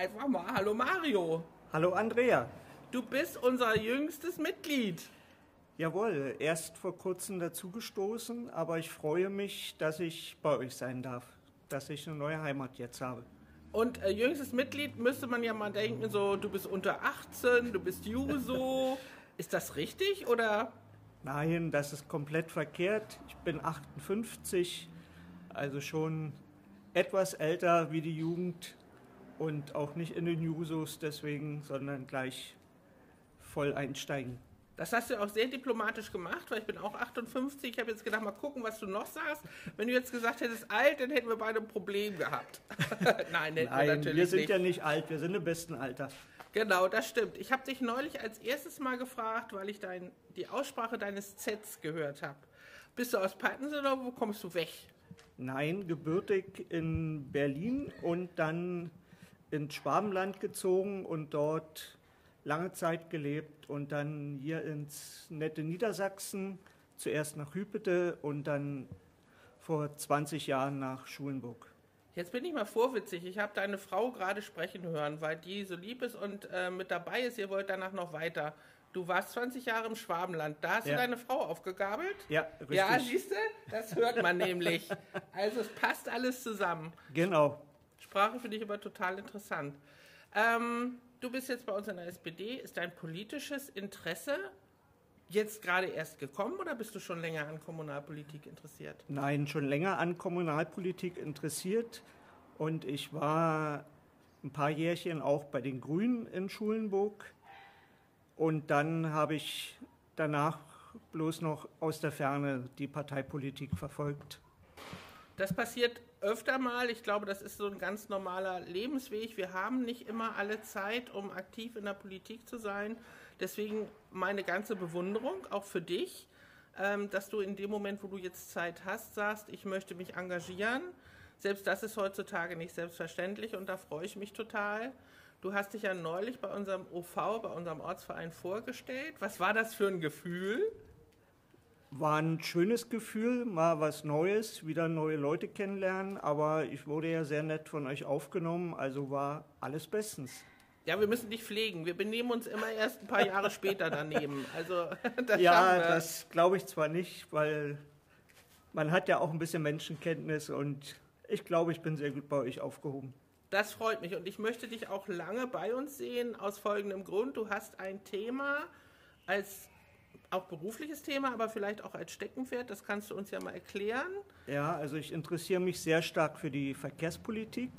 einfach mal Hallo Mario. Hallo Andrea. Du bist unser jüngstes Mitglied. Jawohl, erst vor kurzem dazugestoßen, aber ich freue mich, dass ich bei euch sein darf, dass ich eine neue Heimat jetzt habe. Und äh, jüngstes Mitglied müsste man ja mal denken, so du bist unter 18, du bist Juso. ist das richtig oder? Nein, das ist komplett verkehrt. Ich bin 58, also schon etwas älter wie die Jugend und auch nicht in den Jusos deswegen, sondern gleich voll einsteigen. Das hast du auch sehr diplomatisch gemacht, weil ich bin auch 58. Ich habe jetzt gedacht, mal gucken, was du noch sagst. Wenn du jetzt gesagt hättest alt, dann hätten wir beide ein Problem gehabt. Nein, hätten Nein, wir natürlich wir sind nicht. ja nicht alt, wir sind im besten Alter. Genau, das stimmt. Ich habe dich neulich als erstes mal gefragt, weil ich dein, die Aussprache deines Zs gehört habe. Bist du aus Patens oder wo kommst du weg? Nein, gebürtig in Berlin und dann ins Schwabenland gezogen und dort lange Zeit gelebt und dann hier ins nette Niedersachsen, zuerst nach Hüpete und dann vor 20 Jahren nach Schulenburg. Jetzt bin ich mal vorwitzig. Ich habe deine Frau gerade sprechen hören, weil die so lieb ist und äh, mit dabei ist. Ihr wollt danach noch weiter. Du warst 20 Jahre im Schwabenland. Da hast ja. du deine Frau aufgegabelt? Ja, richtig. Ja, siehst du? Das hört man nämlich. Also es passt alles zusammen. Genau. Sprache finde ich aber total interessant. Ähm, du bist jetzt bei uns in der SPD. Ist dein politisches Interesse jetzt gerade erst gekommen oder bist du schon länger an Kommunalpolitik interessiert? Nein, schon länger an Kommunalpolitik interessiert. Und ich war ein paar Jährchen auch bei den Grünen in Schulenburg. Und dann habe ich danach bloß noch aus der Ferne die Parteipolitik verfolgt. Das passiert öfter mal. Ich glaube, das ist so ein ganz normaler Lebensweg. Wir haben nicht immer alle Zeit, um aktiv in der Politik zu sein. Deswegen meine ganze Bewunderung auch für dich, ähm, dass du in dem Moment, wo du jetzt Zeit hast, sagst, ich möchte mich engagieren. Selbst das ist heutzutage nicht selbstverständlich und da freue ich mich total. Du hast dich ja neulich bei unserem OV, bei unserem Ortsverein vorgestellt. Was war das für ein Gefühl? War ein schönes Gefühl, mal was Neues, wieder neue Leute kennenlernen, aber ich wurde ja sehr nett von euch aufgenommen, also war alles bestens. Ja, wir müssen dich pflegen. Wir benehmen uns immer erst ein paar Jahre später daneben. Also, das ja, das glaube ich zwar nicht, weil man hat ja auch ein bisschen Menschenkenntnis und ich glaube, ich bin sehr gut bei euch aufgehoben. Das freut mich und ich möchte dich auch lange bei uns sehen, aus folgendem Grund. Du hast ein Thema als auch berufliches Thema, aber vielleicht auch als Steckenpferd. Das kannst du uns ja mal erklären. Ja, also ich interessiere mich sehr stark für die Verkehrspolitik,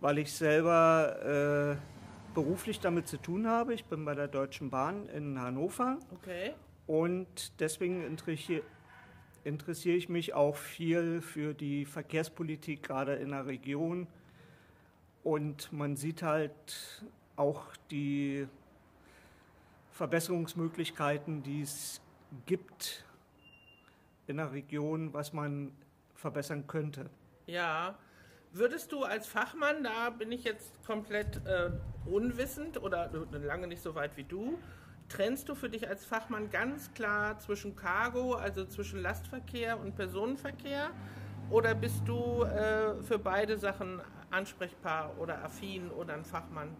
weil ich selber äh, beruflich damit zu tun habe. Ich bin bei der Deutschen Bahn in Hannover. Okay. Und deswegen interessiere interessiere ich mich auch viel für die Verkehrspolitik, gerade in der Region. Und man sieht halt auch die Verbesserungsmöglichkeiten, die es gibt in der Region, was man verbessern könnte. Ja, würdest du als Fachmann, da bin ich jetzt komplett äh, unwissend oder lange nicht so weit wie du, trennst du für dich als Fachmann ganz klar zwischen Cargo, also zwischen Lastverkehr und Personenverkehr? Oder bist du äh, für beide Sachen ansprechbar oder affin oder ein Fachmann?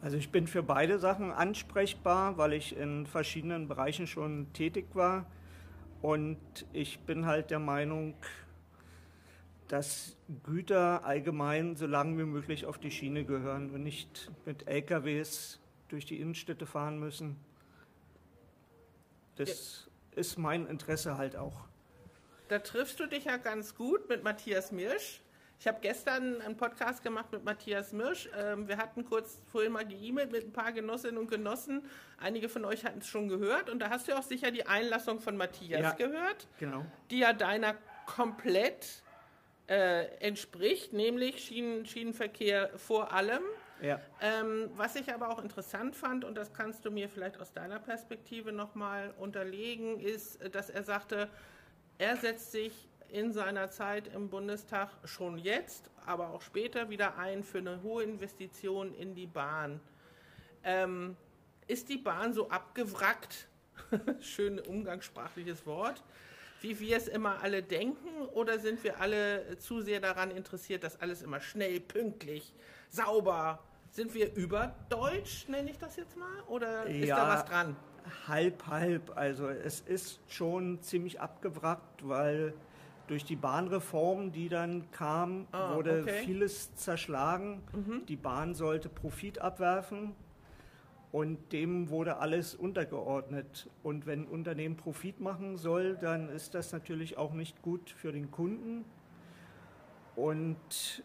Also ich bin für beide Sachen ansprechbar, weil ich in verschiedenen Bereichen schon tätig war. Und ich bin halt der Meinung, dass Güter allgemein so lange wie möglich auf die Schiene gehören und nicht mit LKWs durch die Innenstädte fahren müssen. Das ja. ist mein Interesse halt auch. Da triffst du dich ja ganz gut mit Matthias Mirsch. Ich habe gestern einen Podcast gemacht mit Matthias Mirsch. Ähm, wir hatten kurz vorhin mal geemailt mit ein paar Genossinnen und Genossen. Einige von euch hatten es schon gehört. Und da hast du auch sicher die Einlassung von Matthias ja, gehört, genau. die ja deiner komplett äh, entspricht, nämlich Schienen, Schienenverkehr vor allem. Ja. Ähm, was ich aber auch interessant fand, und das kannst du mir vielleicht aus deiner Perspektive nochmal unterlegen, ist, dass er sagte, er setzt sich in seiner Zeit im Bundestag schon jetzt, aber auch später wieder ein für eine hohe Investition in die Bahn. Ähm, ist die Bahn so abgewrackt, schön umgangssprachliches Wort, wie wir es immer alle denken, oder sind wir alle zu sehr daran interessiert, dass alles immer schnell, pünktlich, sauber Sind wir überdeutsch, nenne ich das jetzt mal? Oder ist Ja. da was dran? Halb, halb. Also es ist schon ziemlich abgewrackt, weil durch die Bahnreform, die dann kam, Ah, wurde okay. vieles zerschlagen. Die Bahn sollte Profit abwerfen und dem wurde alles untergeordnet. Und wenn ein Unternehmen Profit machen soll, dann ist das natürlich auch nicht gut für den Kunden. Und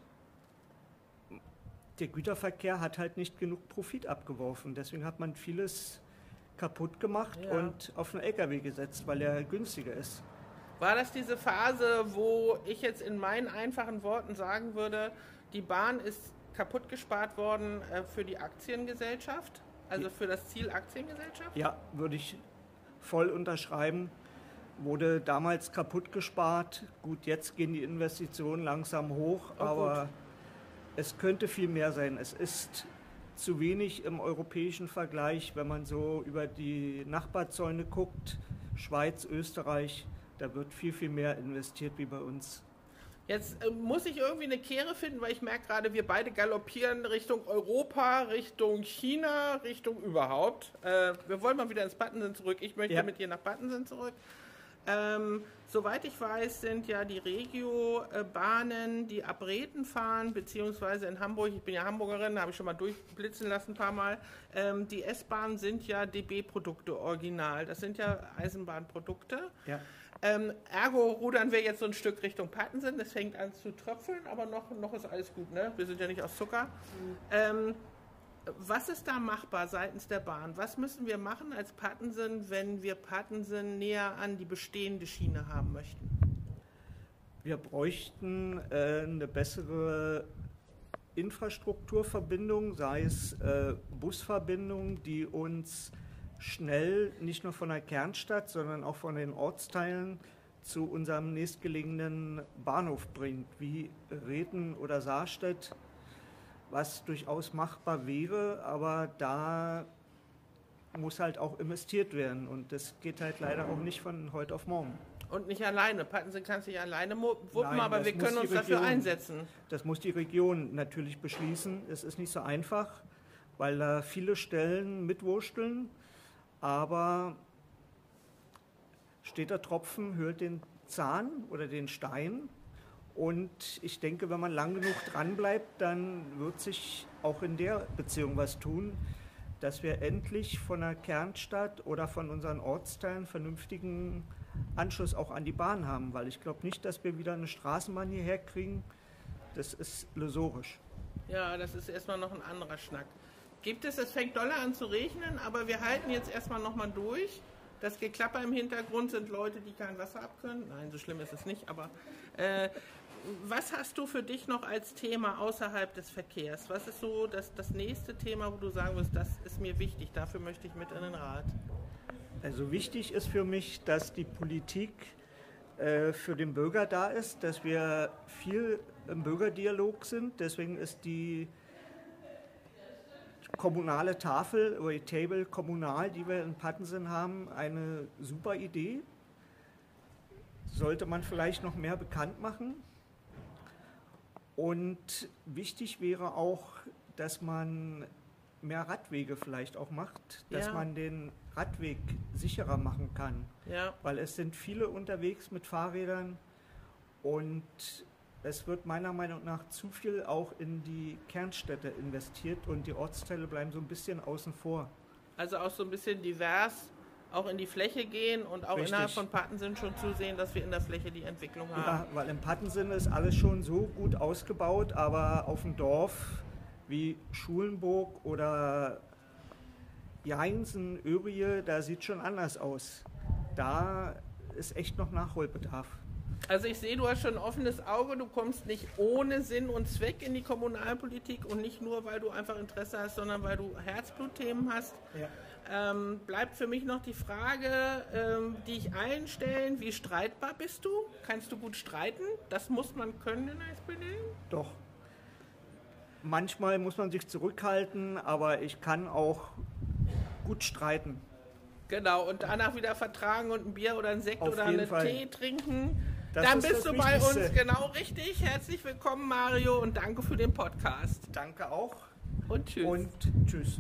der Güterverkehr hat halt nicht genug Profit abgeworfen. Deswegen hat man vieles kaputt gemacht Ja. und auf einen LKW gesetzt, weil er günstiger ist. War das diese Phase, wo ich jetzt in meinen einfachen Worten sagen würde, die Bahn ist kaputt gespart worden äh, für die Aktiengesellschaft? Also für das Ziel Aktiengesellschaft? Ja, würde ich voll unterschreiben. Wurde damals kaputt gespart. Gut, jetzt gehen die Investitionen langsam hoch, Oh, aber gut. es könnte viel mehr sein. Es ist zu wenig im europäischen Vergleich, wenn man so über die Nachbarzäune guckt, Schweiz, Österreich, da wird viel, viel mehr investiert wie bei uns. Jetzt äh, muss ich irgendwie eine Kehre finden, weil ich merke gerade, wir beide galoppieren Richtung Europa, Richtung China, Richtung überhaupt. Äh, wir wollen mal wieder ins Pattensen zurück. Ich möchte Ja. mit dir nach Pattensen zurück. Ähm, soweit ich weiß, sind ja die Regio-Bahnen, die ab Reden fahren, beziehungsweise in Hamburg, ich bin ja Hamburgerin, habe ich schon mal durchblitzen lassen ein paar Mal, ähm, die S-Bahnen sind ja DB-Produkte original. Das sind ja Eisenbahnprodukte. Ja. Ähm, ergo rudern wir jetzt so ein Stück Richtung Pattensen. Es fängt an zu tröpfeln, aber noch, noch ist alles gut. Ne? Wir sind ja nicht aus Zucker. Ähm, was ist da machbar seitens der Bahn? Was müssen wir machen als Pattensen, wenn wir Pattensen näher an die bestehende Schiene haben möchten? Wir bräuchten äh, eine bessere Infrastrukturverbindung, sei es äh, Busverbindungen, die uns schnell nicht nur von der Kernstadt, sondern auch von den Ortsteilen zu unserem nächstgelegenen Bahnhof bringt, wie Reden oder Saarstedt, was durchaus machbar wäre, aber da muss halt auch investiert werden und das geht halt leider auch nicht von heute auf morgen. Und nicht alleine. Pattensen kann sich alleine mu- wuppen, Nein, aber wir können uns dafür Region. einsetzen. Das muss die Region natürlich beschließen. Es ist nicht so einfach, weil da viele Stellen mitwursteln, aber steht der Tropfen, hört den Zahn oder den Stein. Und ich denke, wenn man lang genug dranbleibt, dann wird sich auch in der Beziehung was tun, dass wir endlich von der Kernstadt oder von unseren Ortsteilen vernünftigen Anschluss auch an die Bahn haben, weil ich glaube nicht, dass wir wieder eine Straßenbahn hierher kriegen. Das ist illusorisch. Ja, das ist erstmal noch ein anderer Schnack. Gibt es, es fängt doller an zu regnen, aber wir halten jetzt erstmal nochmal durch. Das Geklapper im Hintergrund sind Leute, die kein Wasser abkönnen. Nein, so schlimm ist es nicht, aber äh, was hast du für dich noch als Thema außerhalb des Verkehrs? Was ist so das, das nächste Thema, wo du sagen wirst, das ist mir wichtig, dafür möchte ich mit in den Rat? Also wichtig ist für mich, dass die Politik äh, für den Bürger da ist, dass wir viel im Bürgerdialog sind. Deswegen ist die kommunale Tafel oder die Table kommunal, die wir in Pattensen haben, eine super Idee. Sollte man vielleicht noch mehr bekannt machen. Und wichtig wäre auch, dass man mehr Radwege vielleicht auch macht, dass Ja. man den Radweg sicherer machen kann, Ja, weil es sind viele unterwegs mit Fahrrädern und es wird meiner Meinung nach zu viel auch in die Kernstädte investiert und die Ortsteile bleiben so ein bisschen außen vor. also auch so ein bisschen divers, auch in die Fläche gehen und auch Richtig. innerhalb von Pattensen schon zusehen, dass wir in der Fläche die Entwicklung haben. Ja, weil im Pattensen ist alles schon so gut ausgebaut, aber auf dem Dorf wie Schulenburg oder Jeinsen, Örie, da sieht schon anders aus. Da ist echt noch Nachholbedarf. Also ich sehe, du hast schon ein offenes Auge, du kommst nicht ohne Sinn und Zweck in die Kommunalpolitik und nicht nur, weil du einfach Interesse hast, sondern weil du Herzblutthemen hast. Ähm, bleibt für mich noch die Frage, ähm, die ich allen stellen, wie streitbar bist du? Kannst du gut streiten? Das muss man können in der SPD? Doch. Manchmal muss man sich zurückhalten, aber ich kann auch gut streiten. Genau, und danach wieder vertragen und ein Bier oder ein Sekt Auf oder einen Fall. Tee trinken. Das Dann ist bist du bei uns genau richtig. Herzlich willkommen, Mario, und danke für den Podcast. Danke auch. Und tschüss. Und tschüss.